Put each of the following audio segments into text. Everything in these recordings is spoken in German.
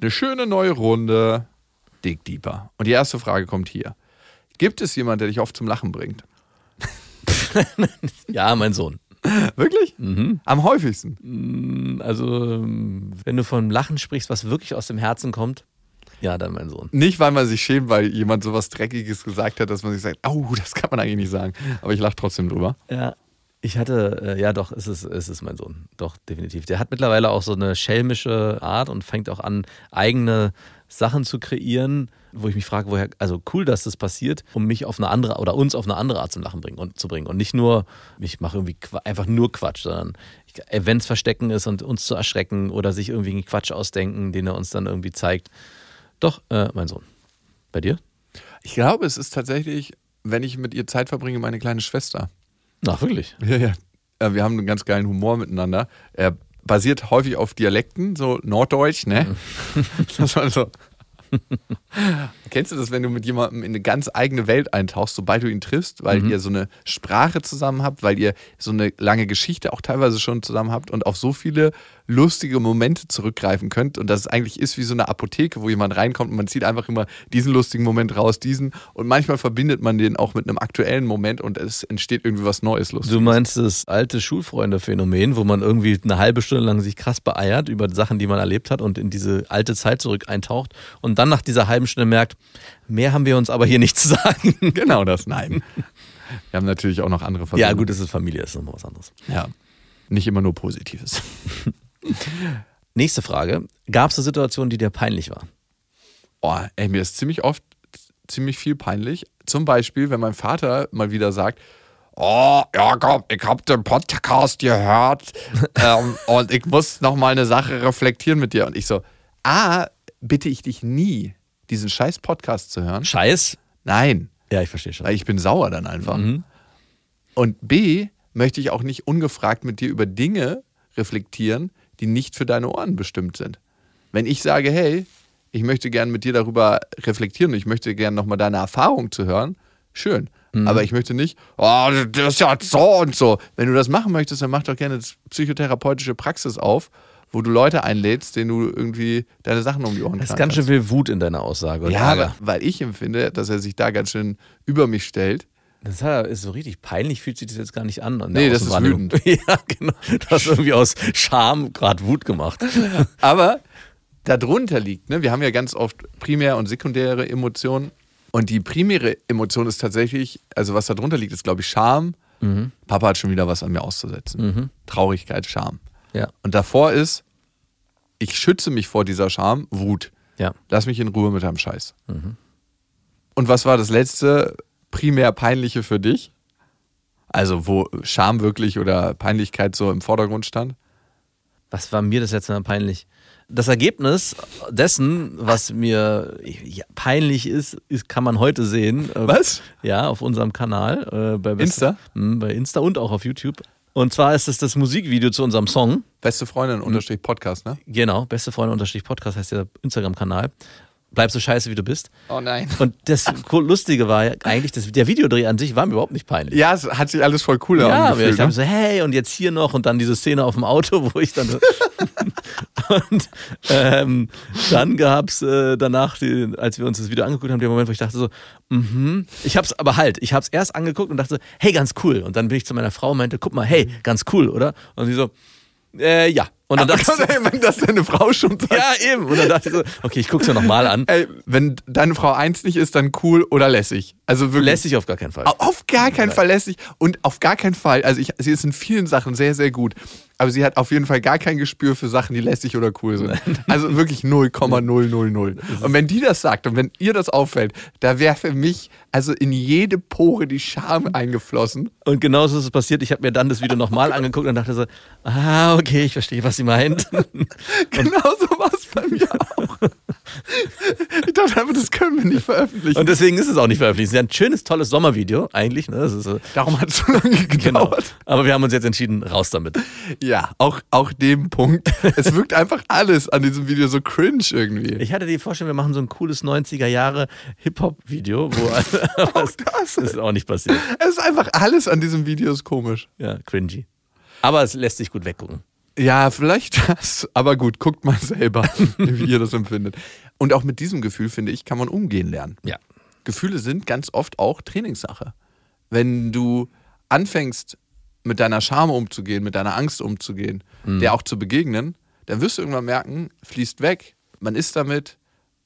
Eine schöne neue Runde. Dig Deeper. Und die erste Frage kommt hier. Gibt es jemanden, der dich oft zum Lachen bringt? ja, mein Sohn. Wirklich? Mhm. Am häufigsten? Also, wenn du von Lachen sprichst, was wirklich aus dem Herzen kommt, ja, dann mein Sohn. Nicht, weil man sich schämt, weil jemand sowas Dreckiges gesagt hat, dass man sich sagt, oh, das kann man eigentlich nicht sagen. Aber ich lache trotzdem drüber. Ja. Ich hatte, äh, ja doch, es ist, es ist mein Sohn. Doch, definitiv. Der hat mittlerweile auch so eine schelmische Art und fängt auch an, eigene Sachen zu kreieren, wo ich mich frage, woher, also cool, dass das passiert, um mich auf eine andere oder uns auf eine andere Art zum Lachen bringen und, zu bringen. Und nicht nur, ich mache irgendwie einfach nur Quatsch, sondern Events verstecken ist und uns zu erschrecken oder sich irgendwie einen Quatsch ausdenken, den er uns dann irgendwie zeigt. Doch, äh, mein Sohn. Bei dir? Ich glaube, es ist tatsächlich, wenn ich mit ihr Zeit verbringe, meine kleine Schwester. Ach, wirklich? Ja, ja. Äh, wir haben einen ganz geilen Humor miteinander. Er basiert häufig auf Dialekten, so Norddeutsch, ne? das war so. Kennst du das, wenn du mit jemandem in eine ganz eigene Welt eintauchst, sobald du ihn triffst, weil mhm. ihr so eine Sprache zusammen habt, weil ihr so eine lange Geschichte auch teilweise schon zusammen habt und auf so viele lustige Momente zurückgreifen könnt und dass es eigentlich ist wie so eine Apotheke, wo jemand reinkommt und man zieht einfach immer diesen lustigen Moment raus, diesen und manchmal verbindet man den auch mit einem aktuellen Moment und es entsteht irgendwie was Neues Lustiges. Du meinst das alte Schulfreunde-Phänomen, wo man irgendwie eine halbe Stunde lang sich krass beeiert über Sachen, die man erlebt hat und in diese alte Zeit zurück eintaucht und dann nach dieser halben Stunde merkt, mehr haben wir uns aber hier nicht zu sagen. Genau das, nein. Wir haben natürlich auch noch andere Familien. Ja, gut, es ist Familie, das ist nochmal was anderes. Ja. Nicht immer nur Positives. Nächste Frage. Gab es eine Situation, die dir peinlich war? Oh, ey, mir ist ziemlich oft ziemlich viel peinlich. Zum Beispiel, wenn mein Vater mal wieder sagt, Oh, Jakob, ich habe den Podcast gehört ähm, und ich muss noch mal eine Sache reflektieren mit dir. Und ich so, A, bitte ich dich nie, diesen scheiß Podcast zu hören. Scheiß? Nein. Ja, ich verstehe schon. Weil ich bin sauer dann einfach. Mhm. Und B, möchte ich auch nicht ungefragt mit dir über Dinge reflektieren, die nicht für deine Ohren bestimmt sind. Wenn ich sage, hey, ich möchte gerne mit dir darüber reflektieren ich möchte gerne nochmal deine Erfahrung zu hören, schön. Mhm. Aber ich möchte nicht, oh, das ist ja so und so. Wenn du das machen möchtest, dann mach doch gerne psychotherapeutische Praxis auf, wo du Leute einlädst, denen du irgendwie deine Sachen um die Ohren Das ist ganz schön viel Wut in deiner Aussage. Ja, weil, weil ich empfinde, dass er sich da ganz schön über mich stellt das ist so richtig peinlich, fühlt sich das jetzt gar nicht an. Nee, das ist wütend. ja, genau. Du hast irgendwie aus Scham gerade Wut gemacht. Aber darunter liegt, ne, wir haben ja ganz oft primär und sekundäre Emotionen. Und die primäre Emotion ist tatsächlich, also was darunter liegt, ist, glaube ich, Scham. Mhm. Papa hat schon wieder was an mir auszusetzen. Mhm. Traurigkeit, Scham. Ja. Und davor ist, ich schütze mich vor dieser Scham, Wut. Ja. Lass mich in Ruhe mit deinem Scheiß. Mhm. Und was war das letzte, primär peinliche für dich? Also, wo Scham wirklich oder Peinlichkeit so im Vordergrund stand? Was war mir das letzte Mal peinlich? Das Ergebnis dessen, was mir peinlich ist, ist, kann man heute sehen. Äh, was? Ja, auf unserem Kanal. Äh, bei Insta? Mh, bei Insta und auch auf YouTube. Und zwar ist es das Musikvideo zu unserem Song. Beste Freundin unterstrich Podcast, ne? Genau, Beste Freundin unterstrich Podcast heißt der Instagram-Kanal bleib so scheiße, wie du bist. Oh nein. Und das Lustige war ja eigentlich, das, der Videodreh an sich war mir überhaupt nicht peinlich. Ja, es hat sich alles voll cool ja, angefühlt. Ja, ich ne? so, hey, und jetzt hier noch und dann diese Szene auf dem Auto, wo ich dann. und ähm, dann gab's äh, danach, die, als wir uns das Video angeguckt haben, den Moment, wo ich dachte so, mhm. Ich hab's aber halt, ich hab's erst angeguckt und dachte, hey, ganz cool. Und dann bin ich zu meiner Frau und meinte, guck mal, hey, ganz cool, oder? Und sie so, äh, ja. Und dann dachte ich, ey, wenn das deine Frau schon sagt. Ja, eben. Und dann dachte ich so, okay, ich guck's ja nochmal an. Ey, wenn deine Frau eins nicht ist, dann cool oder lässig. Also wirklich. Lässig auf gar keinen Fall. Auf gar keinen Fall lässig. Und auf gar keinen Fall, also ich, sie ist in vielen Sachen sehr, sehr gut aber sie hat auf jeden Fall gar kein Gespür für Sachen, die lässig oder cool sind. Also wirklich 0,000. Und wenn die das sagt und wenn ihr das auffällt, da wäre für mich also in jede Pore die Scham eingeflossen. Und genauso ist es passiert. Ich habe mir dann das Video nochmal angeguckt und dachte so, ah, okay, ich verstehe, was sie meint. genauso war es bei mir auch. Ich dachte einfach, das können wir nicht veröffentlichen. Und deswegen ist es auch nicht veröffentlicht. Es ist ja ein schönes, tolles Sommervideo, eigentlich. Ne? So Darum hat es so lange gedauert. Genau. Aber wir haben uns jetzt entschieden, raus damit. Ja, auch, auch dem Punkt. Es wirkt einfach alles an diesem Video so cringe irgendwie. Ich hatte die Vorstellung, wir machen so ein cooles 90er Jahre Hip-Hop-Video, wo auch das ist auch nicht passiert. Es ist einfach alles an diesem Video ist komisch. Ja, cringy. Aber es lässt sich gut weggucken. Ja, vielleicht das. Aber gut, guckt mal selber, wie ihr das empfindet. Und auch mit diesem Gefühl, finde ich, kann man umgehen lernen. Ja. Gefühle sind ganz oft auch Trainingssache. Wenn du anfängst, mit deiner Scham umzugehen, mit deiner Angst umzugehen, der auch zu begegnen, dann wirst du irgendwann merken, fließt weg, man ist damit,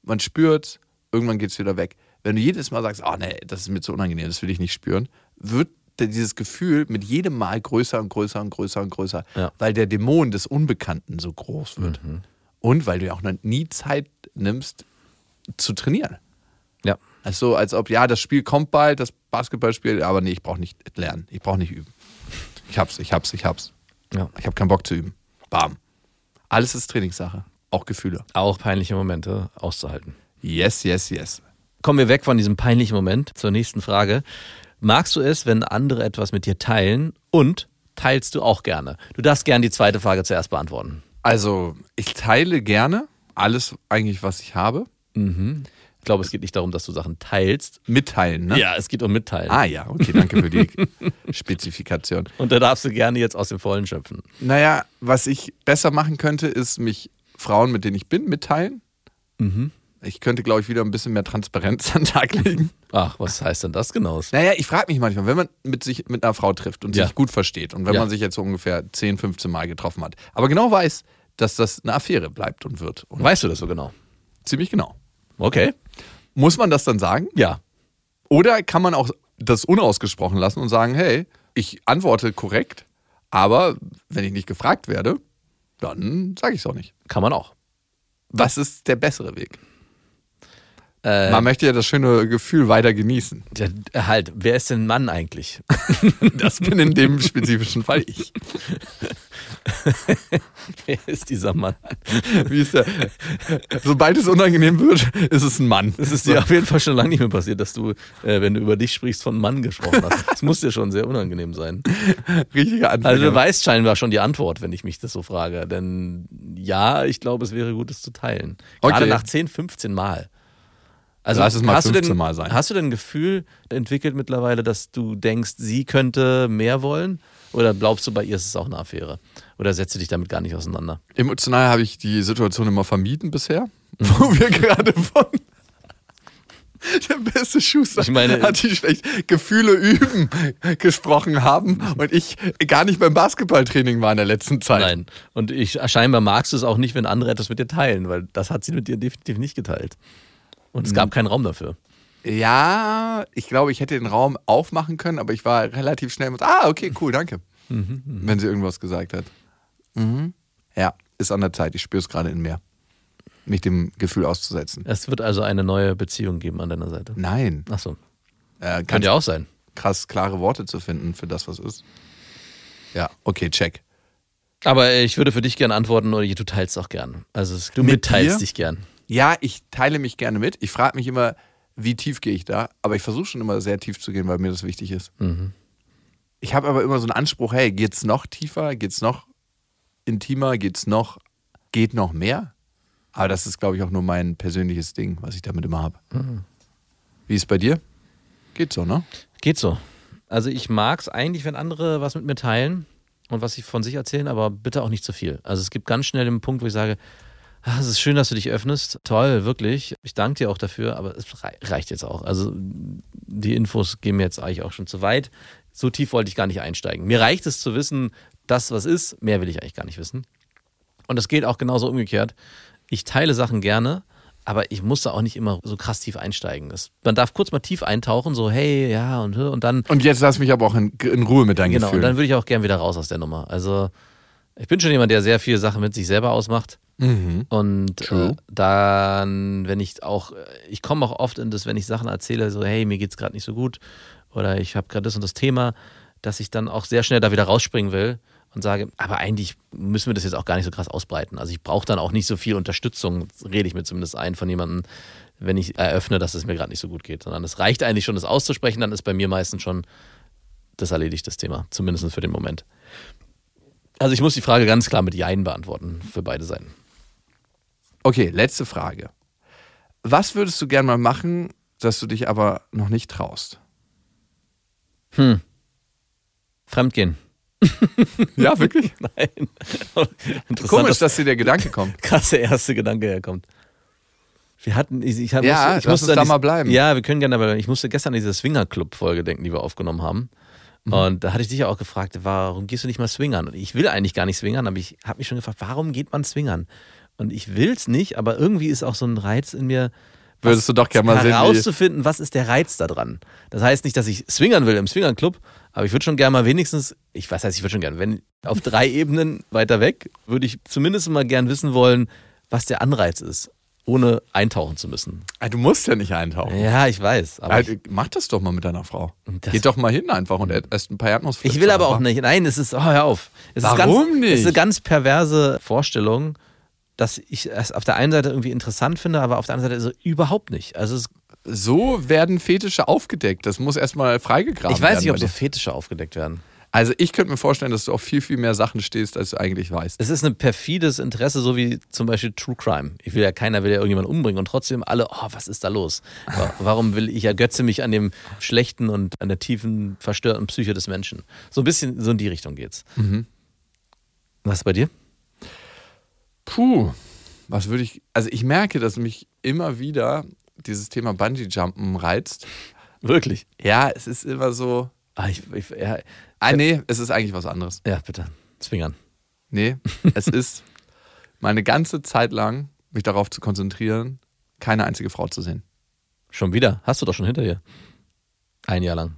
man spürt, irgendwann geht es wieder weg. Wenn du jedes Mal sagst, oh nee, das ist mir zu unangenehm, das will ich nicht spüren, wird dieses Gefühl mit jedem Mal größer und größer und größer und größer, Ja. weil der Dämon des Unbekannten so groß wird. Und weil du ja auch noch nie Zeit nimmst, zu trainieren. Ja. Also als ob, ja, das Spiel kommt bald, das Basketballspiel, aber nee, ich brauche nicht lernen, ich brauche nicht üben. Ich hab's, ich hab's, ich hab's. ja. Ich habe keinen Bock zu üben. Bam. Alles ist Trainingssache, auch Gefühle. Auch peinliche Momente auszuhalten. Yes, yes, yes. Kommen wir weg von diesem peinlichen Moment zur nächsten Frage. Magst du es, wenn andere etwas mit dir teilen und teilst du auch gerne? Du darfst gerne die zweite Frage zuerst beantworten. Also, ich teile gerne alles eigentlich, was ich habe. Ich glaube, es geht nicht darum, dass du Sachen teilst. Mitteilen, ne? Ja, es geht um Mitteilen. Ah ja, okay, danke für die Spezifikation. Und da darfst du gerne jetzt aus dem Vollen schöpfen. Naja, was ich besser machen könnte, ist mich Frauen, mit denen ich bin, mitteilen. Ich könnte, glaube ich, wieder ein bisschen mehr Transparenz an den Tag legen. Ach, was heißt denn das genau? Naja, ich frage mich manchmal, wenn man mit sich mit einer Frau trifft und Ja. sich gut versteht und wenn Ja. man sich jetzt so ungefähr 10, 15 Mal getroffen hat, aber genau weiß, dass das eine Affäre bleibt und wird. Und Weißt du das so genau? ziemlich genau. Okay. Muss man das dann sagen? Ja. Oder kann man auch das unausgesprochen lassen und sagen, hey, ich antworte korrekt, aber wenn ich nicht gefragt werde, dann sage ich es auch nicht. Kann man auch. Was ist der bessere Weg? Äh, Man möchte ja das schöne Gefühl weiter genießen. ja, halt, wer ist denn Mann eigentlich? Das bin in dem spezifischen Fall ich. wer ist dieser Mann? Wie ist der? Sobald es unangenehm wird, ist es ein Mann. Es ist dir auf jeden Fall schon lange nicht mehr passiert, dass du, äh, wenn du über dich sprichst, von Mann gesprochen hast. Das muss dir schon sehr unangenehm sein. richtiger Anfänger. Also du weißt scheinbar schon die Antwort, wenn ich mich das so frage. Denn ja, ich glaube, es wäre gut, es zu teilen. Gerade Okay. nach 10, 15 Mal. Also Lass es mal hast du 15 denn, Mal sein. Hast du denn ein Gefühl entwickelt mittlerweile, dass du denkst, sie könnte mehr wollen? Oder glaubst du, bei ihr ist es auch eine Affäre? Oder setzt du dich damit gar nicht auseinander? Emotional habe ich die Situation immer vermieden bisher, Mhm. wo wir gerade von der beste Schuster Ich meine- hat die schlecht Gefühle üben gesprochen haben und ich gar nicht beim Basketballtraining war in der letzten Zeit. Nein. Und ich, scheinbar magst du es auch nicht, wenn andere etwas mit dir teilen, weil das hat sie mit dir definitiv nicht geteilt. Und es Mhm. gab keinen Raum dafür. Ja, ich glaube, ich hätte den Raum aufmachen können, aber ich war relativ schnell mit, ah, okay, cool, danke. Mhm, Wenn sie irgendwas gesagt hat. Mhm. Ja, ist an der Zeit. Ich spüre es gerade in mir. Mich dem Gefühl auszusetzen. Es wird also eine neue Beziehung geben an deiner Seite. Nein. Achso. Äh, Kann ganz ja auch sein. krass klare Worte zu finden für das, was ist. Ja, okay, check. Aber ich würde für dich gerne antworten, oder du teilst auch gern. Also du Mit mitteilst dir? dich gern. Ja, ich teile mich gerne mit. Ich frage mich immer, wie tief gehe ich da? Aber ich versuche schon immer sehr tief zu gehen, weil mir das wichtig ist. Ich habe aber immer so einen Anspruch, hey, geht's noch tiefer? Geht's noch intimer? Geht's noch, geht noch mehr? Aber das ist, glaube ich, auch nur mein persönliches Ding, was ich damit immer habe. Wie ist es bei dir? Geht so, ne? Geht so. Also ich mag es eigentlich, wenn andere was mit mir teilen und was sie von sich erzählen, aber bitte auch nicht zu viel. Also es gibt ganz schnell den Punkt, wo ich sage, ah, es ist schön, dass du dich öffnest. Toll, wirklich. Ich danke dir auch dafür, aber es rei- reicht jetzt auch. Also die Infos gehen mir jetzt eigentlich auch schon zu weit. So tief wollte ich gar nicht einsteigen. Mir reicht es zu wissen, das was ist, mehr will ich eigentlich gar nicht wissen. Und das geht auch genauso umgekehrt. Ich teile Sachen gerne, aber ich muss da auch nicht immer so krass tief einsteigen. Das, man darf kurz mal tief eintauchen, so hey, ja und und dann Und jetzt lass mich aber auch in, in Ruhe mit deinen genau, und Gefühlen. dann würde ich auch gern wieder raus aus der Nummer. Also ich bin schon jemand, der sehr viele Sachen mit sich selber ausmacht. Mhm. Und äh, dann, wenn ich auch, ich komme auch oft in das, wenn ich Sachen erzähle, so, hey, mir geht's gerade nicht so gut oder ich habe gerade das und das Thema, dass ich dann auch sehr schnell da wieder rausspringen will und sage, aber eigentlich müssen wir das jetzt auch gar nicht so krass ausbreiten. Also ich brauche dann auch nicht so viel Unterstützung, rede ich mir zumindest ein von jemandem, wenn ich eröffne, dass es mir gerade nicht so gut geht. Sondern es reicht eigentlich schon, das auszusprechen, dann ist bei mir meistens schon das erledigt, das Thema. Zumindest für den Moment. Also ich muss die Frage ganz klar mit Jein beantworten für beide Seiten. Okay, letzte Frage. Was würdest du gern mal machen, dass du dich aber noch nicht traust? Hm. Fremdgehen. ja, wirklich? Nein. Interessant, Komisch, dass dir der Gedanke kommt. krass der erste Gedanke herkommt. Wir hatten, ich, ich, hab- Ja, musste, ich musste da dies- mal bleiben. Ja, wir können gerne dabei bleiben. Ich musste gestern an diese Swinger-Club-Folge denken, die wir aufgenommen haben. Mhm. Und da hatte ich dich ja auch gefragt, warum gehst du nicht mal swingern? Und ich will eigentlich gar nicht swingern, aber ich habe mich schon gefragt, warum geht man swingern? Und ich will es nicht, aber irgendwie ist auch so ein Reiz in mir, Würdest du doch gerne mal sehen, herauszufinden, was ist der Reiz da dran. Das heißt nicht, dass ich swingern will im Swingern-Club, aber ich würde schon gerne mal wenigstens, ich weiß heißt, ich würde schon gerne, wenn auf drei Ebenen weiter weg, würde ich zumindest mal gern wissen wollen, was der Anreiz ist, ohne eintauchen zu müssen. Ah, Du musst ja nicht eintauchen. Ja, ich weiß. Aber Halt, mach das doch mal mit deiner Frau. Geht doch mal hin einfach und esst ein paar Erdnussflips. ich will aber auch nicht. Nein, es ist, oh, hör auf. Es ist Warum ganz, nicht? Es ist eine ganz perverse Vorstellung, dass ich es auf der einen Seite irgendwie interessant finde, aber auf der anderen Seite so überhaupt nicht. Also So werden Fetische aufgedeckt. Das muss erstmal freigegraben ich weiß werden. nicht, ob so. Fetische aufgedeckt werden. Also ich könnte mir vorstellen, dass du auf viel, viel mehr Sachen stehst, als du eigentlich weißt. Es ist ein perfides Interesse, so wie zum Beispiel True Crime. Ich will ja, keiner will ja irgendjemanden umbringen und trotzdem alle, oh, was ist da los? Wa- Warum will ich ergötze mich an dem schlechten und an der tiefen, verstörten Psyche des Menschen? So ein bisschen, so in die Richtung geht's. Was ist bei dir? Puh, was würde ich. Also ich merke, dass mich immer wieder dieses Thema Bungee-Jumpen reizt. Wirklich? Ja, es ist immer so. Ah, ich, ich, ja, Ah, nee, es ist eigentlich was anderes. ja, bitte. Zwingern. Nee, es ist meine ganze Zeit lang, mich darauf zu konzentrieren, keine einzige Frau zu sehen. Schon wieder? Hast du doch schon hinter dir. Ein Jahr lang.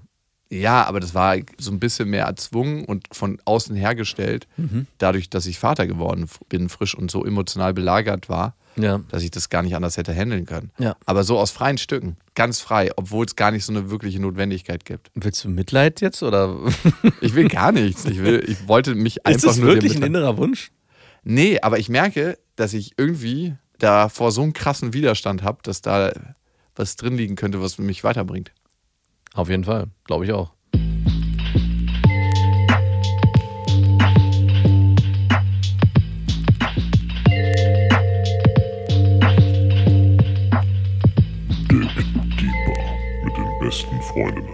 Ja, aber das war so ein bisschen mehr erzwungen und von außen hergestellt, Mhm. dadurch, dass ich Vater geworden bin, frisch und so emotional belagert war, Ja. dass ich das gar nicht anders hätte handeln können. Ja. Aber so aus freien Stücken, ganz frei, obwohl es gar nicht so eine wirkliche Notwendigkeit gibt. Willst du Mitleid jetzt oder Ich will gar nichts. Ich, will, ich wollte mich ist einfach das nur wirklich ein innerer Wunsch? Nee, aber ich merke, dass ich irgendwie da vor so einem krassen Widerstand habe, dass da was drin liegen könnte, was mich weiterbringt. Auf jeden Fall, glaube ich auch. Besten Freundinnen.